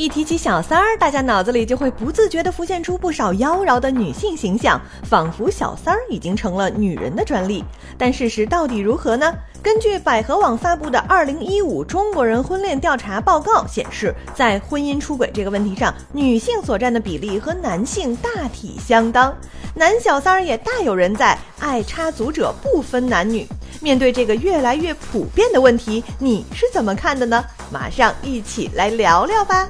一提起小三儿大家脑子里就会不自觉地浮现出不少妖娆的女性形象仿佛小三儿已经成了女人的专利。但事实到底如何呢？根据百合网发布的二零一五中国人婚恋调查报告显示在婚姻出轨这个问题上女性所占的比例和男性大体相当。男小三儿也大有人在爱插足者不分男女。面对这个越来越普遍的问题你是怎么看的呢？马上一起来聊聊吧。